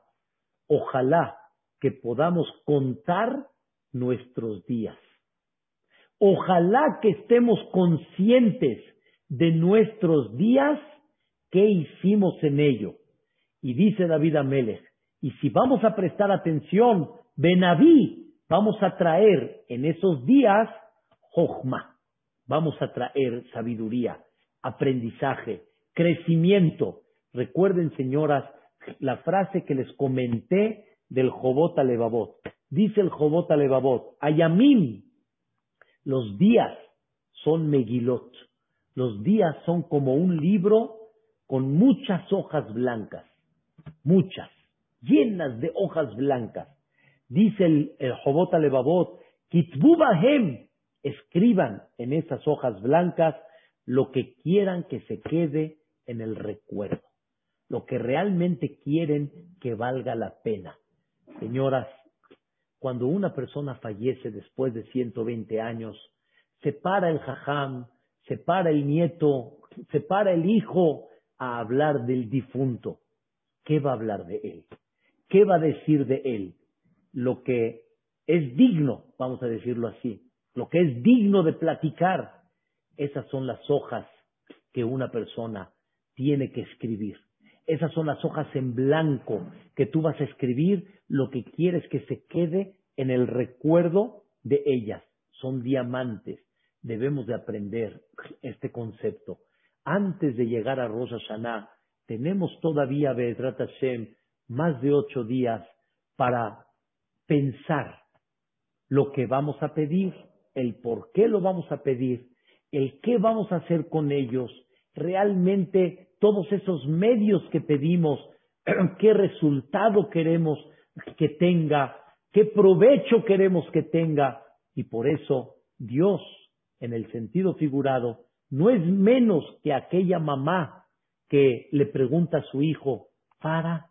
Ojalá que podamos contar nuestros días. Ojalá que estemos conscientes de nuestros días, qué hicimos en ello. Y dice David Amelech, y si vamos a prestar atención, Benaví, vamos a traer en esos días Jochma, vamos a traer sabiduría, aprendizaje, crecimiento. Recuerden, señoras, la frase que les comenté del Jobot Alevabot. Dice el Jobot Alevabot, Ayamim, los días son Megilot. Los días son como un libro con muchas hojas blancas, muchas, llenas de hojas blancas. Dice el, Jobot Alevabot, Kitbubahem, escriban en esas hojas blancas lo que quieran que se quede en el recuerdo, lo que realmente quieren que valga la pena. Señoras, cuando una persona fallece después de 120 años, se para el jajam, se para el nieto, se para el hijo a hablar del difunto. ¿Qué va a hablar de él? ¿Qué va a decir de él? Lo que es digno, vamos a decirlo así, lo que es digno de platicar. Esas son las hojas que una persona tiene que escribir. Esas son las hojas en blanco que tú vas a escribir lo que quieres que se quede en el recuerdo de ellas. Son diamantes. Debemos de aprender este concepto. Antes de llegar a Rosh Hashanah, tenemos todavía, Be'ezrat Hashem, más de ocho días para pensar lo que vamos a pedir, el por qué lo vamos a pedir, el qué vamos a hacer con ellos, realmente todos esos medios que pedimos, qué resultado queremos que tenga, qué provecho queremos que tenga. Y por eso Dios, en el sentido figurado, no es menos que aquella mamá que le pregunta a su hijo, ¿para?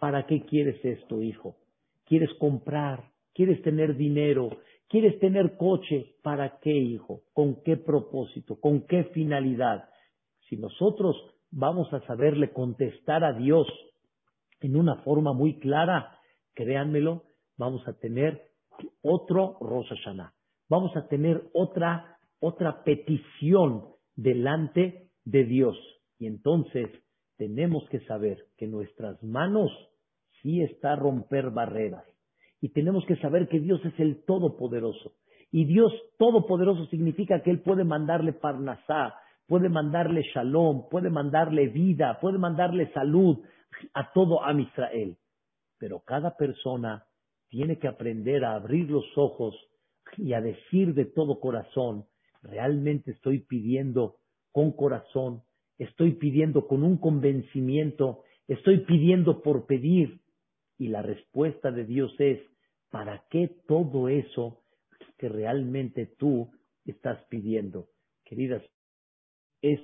¿Para qué quieres esto, hijo? ¿Quieres comprar? ¿Quieres tener dinero? ¿Quieres tener coche? ¿Para qué, hijo? ¿Con qué propósito? ¿Con qué finalidad? Si nosotros vamos a saberle contestar a Dios en una forma muy clara, créanmelo, vamos a tener otro Rosh. Vamos a tener otra, otra petición delante de Dios. Y entonces tenemos que saber que nuestras manos sí está a romper barreras. Y tenemos que saber que Dios es el Todopoderoso. Y Dios Todopoderoso significa que Él puede mandarle Parnasá, puede mandarle Shalom, puede mandarle vida, puede mandarle salud a todo Am Israel. Pero cada persona tiene que aprender a abrir los ojos y a decir de todo corazón, realmente estoy pidiendo con corazón, estoy pidiendo con un convencimiento, estoy pidiendo por pedir. Y la respuesta de Dios es, ¿Para qué todo eso que realmente tú estás pidiendo? Queridas, es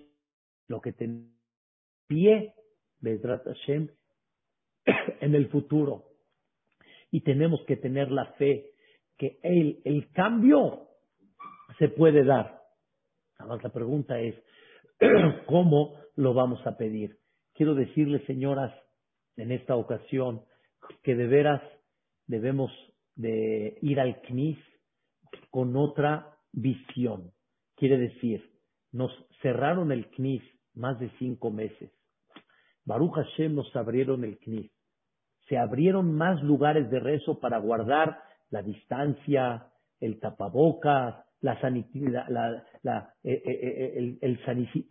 lo que te pie, Bedrat Hashem, en el futuro. Y tenemos que tener la fe que el, el cambio se puede dar. Más la pregunta es, ¿cómo lo vamos a pedir? Quiero decirles, señoras, en esta ocasión, que de veras debemos de ir al CNIS con otra visión. Quiere decir, nos cerraron el CNIS más de cinco meses. Baruch Hashem nos abrieron el CNIS. Se abrieron más lugares de rezo para guardar la distancia, el tapabocas, la, la, eh, eh, eh, el, el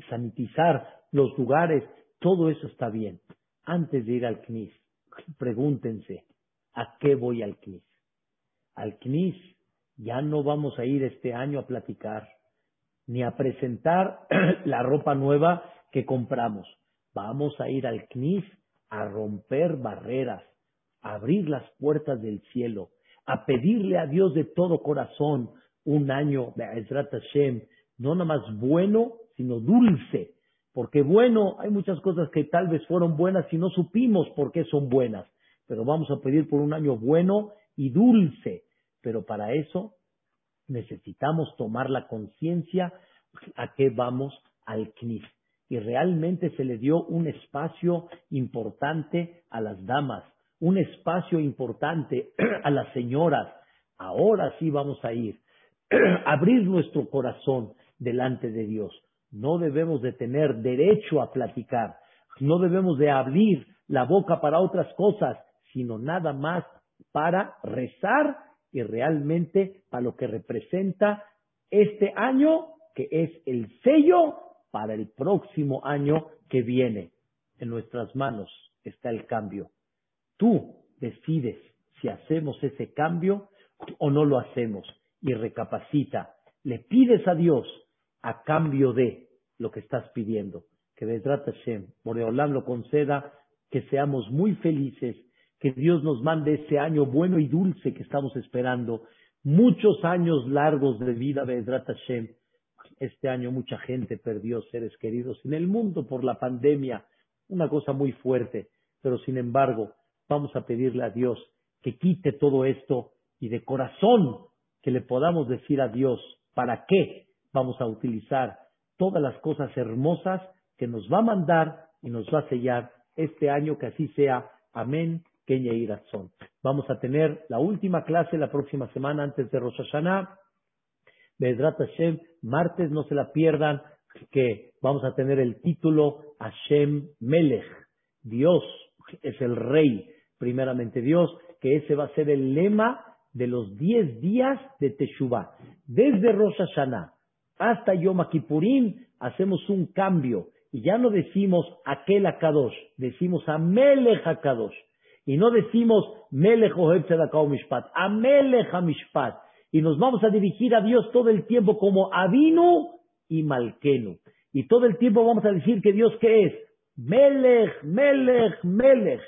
sanitizar los lugares. Todo eso está bien. Antes de ir al CNIS, pregúntense, ¿a qué voy al CNIS? al CNIS. Ya no vamos a ir este año a platicar ni a presentar la ropa nueva que compramos. Vamos a ir al CNIS a romper barreras, a abrir las puertas del cielo, a pedirle a Dios de todo corazón un año de Ezrat Hashem, no nada más bueno, sino dulce, Porque bueno, hay muchas cosas que tal vez fueron buenas y no supimos por qué son buenas. Pero vamos a pedir por un año bueno y dulce. Pero para eso necesitamos tomar la conciencia a qué vamos al CNIF. Y realmente se le dio un espacio importante a las damas, un espacio importante a las señoras. Ahora sí vamos a ir. Abrir nuestro corazón delante de Dios. No debemos de tener derecho a platicar. No debemos de abrir la boca para otras cosas, sino nada más para rezar y realmente para lo que representa este año, que es el sello para el próximo año que viene. En nuestras manos está el cambio. Tú decides si hacemos ese cambio o no lo hacemos y recapacita. Le pides a Dios a cambio de lo que estás pidiendo. Que Bezrat Hashem, Moreolam lo conceda, que seamos muy felices, que Dios nos mande ese año bueno y dulce que estamos esperando, muchos años largos de vida, Bezrat Hashem. Este año mucha gente perdió seres queridos en el mundo por la pandemia, una cosa muy fuerte, pero sin embargo, vamos a pedirle a Dios que quite todo esto y de corazón que le podamos decir a Dios para qué vamos a utilizar todas las cosas hermosas que nos va a mandar y nos va a sellar este año, que así sea. Amén. Kenya Irazón. Vamos a tener la última clase la próxima semana antes de Rosh Hashanah. Bedrat Hashem, martes no se la pierdan, que vamos a tener el título Hashem Melech. Dios es el rey, primeramente Dios, que ese va a ser el lema de los diez días de Teshuvah. Desde Rosh Hashanah hasta Yom Kippurim hacemos un cambio y ya no decimos aquel Akadosh, decimos Amelech Akadosh. Y no decimos Melech Mishpat, Amelech Mishpat. Y nos vamos a dirigir a Dios todo el tiempo como Avinu y Malkenu. Y todo el tiempo vamos a decir que Dios qué es? Melech, Melech, Melech.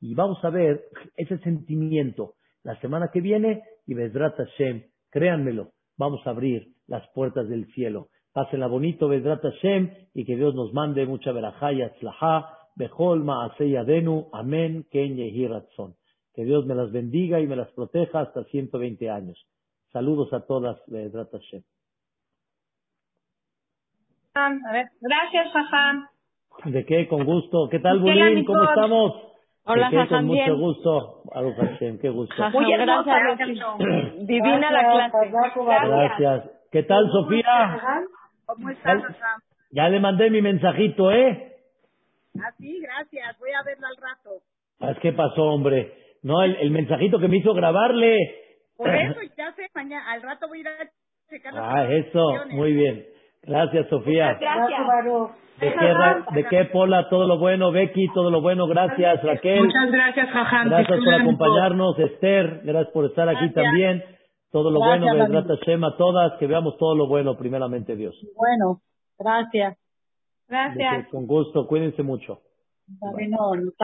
Y vamos a ver ese sentimiento la semana que viene y Bezrat Hashem, créanmelo, vamos a abrir las puertas del cielo. Pásenla bonito, Bezrat Hashem, y que Dios nos mande mucha verajá y atzlajá, bejol adenu, amén, ken ratzon. Que Dios me las bendiga y me las proteja hasta 120 años. Saludos a todas, Bezrat Hashem. Gracias, Jajam. ¿De qué? Con gusto. ¿Qué tal, Bulín? ¿Cómo estamos? Hola, Jajam. Con mucho gusto. Hashem, qué gusto. Muy gracias. Divina la clase. Gracias. ¿Qué tal, Sofía? ¿Cómo estás, Ya le mandé mi mensajito, ¿eh? Ah, sí, gracias. Voy a verlo al rato. Ah, ¿Qué pasó, hombre? No, el, el mensajito que me hizo grabarle. Por eso, ya sé, mañana, al rato voy a ir a checar Ah, eso, muy bien. Gracias, Sofía. gracias. ¿De qué, ¿De qué, Pola? Todo lo bueno, Becky, todo lo bueno. Gracias, Raquel. Muchas gracias, Jajam. Gracias por acompañarnos, Esther. Gracias por estar aquí también. Todo lo bueno, Bedrat Shema, todas, que veamos todo lo bueno, primeramente Dios. Bueno, gracias. Gracias. Con gusto, cuídense mucho. Bueno,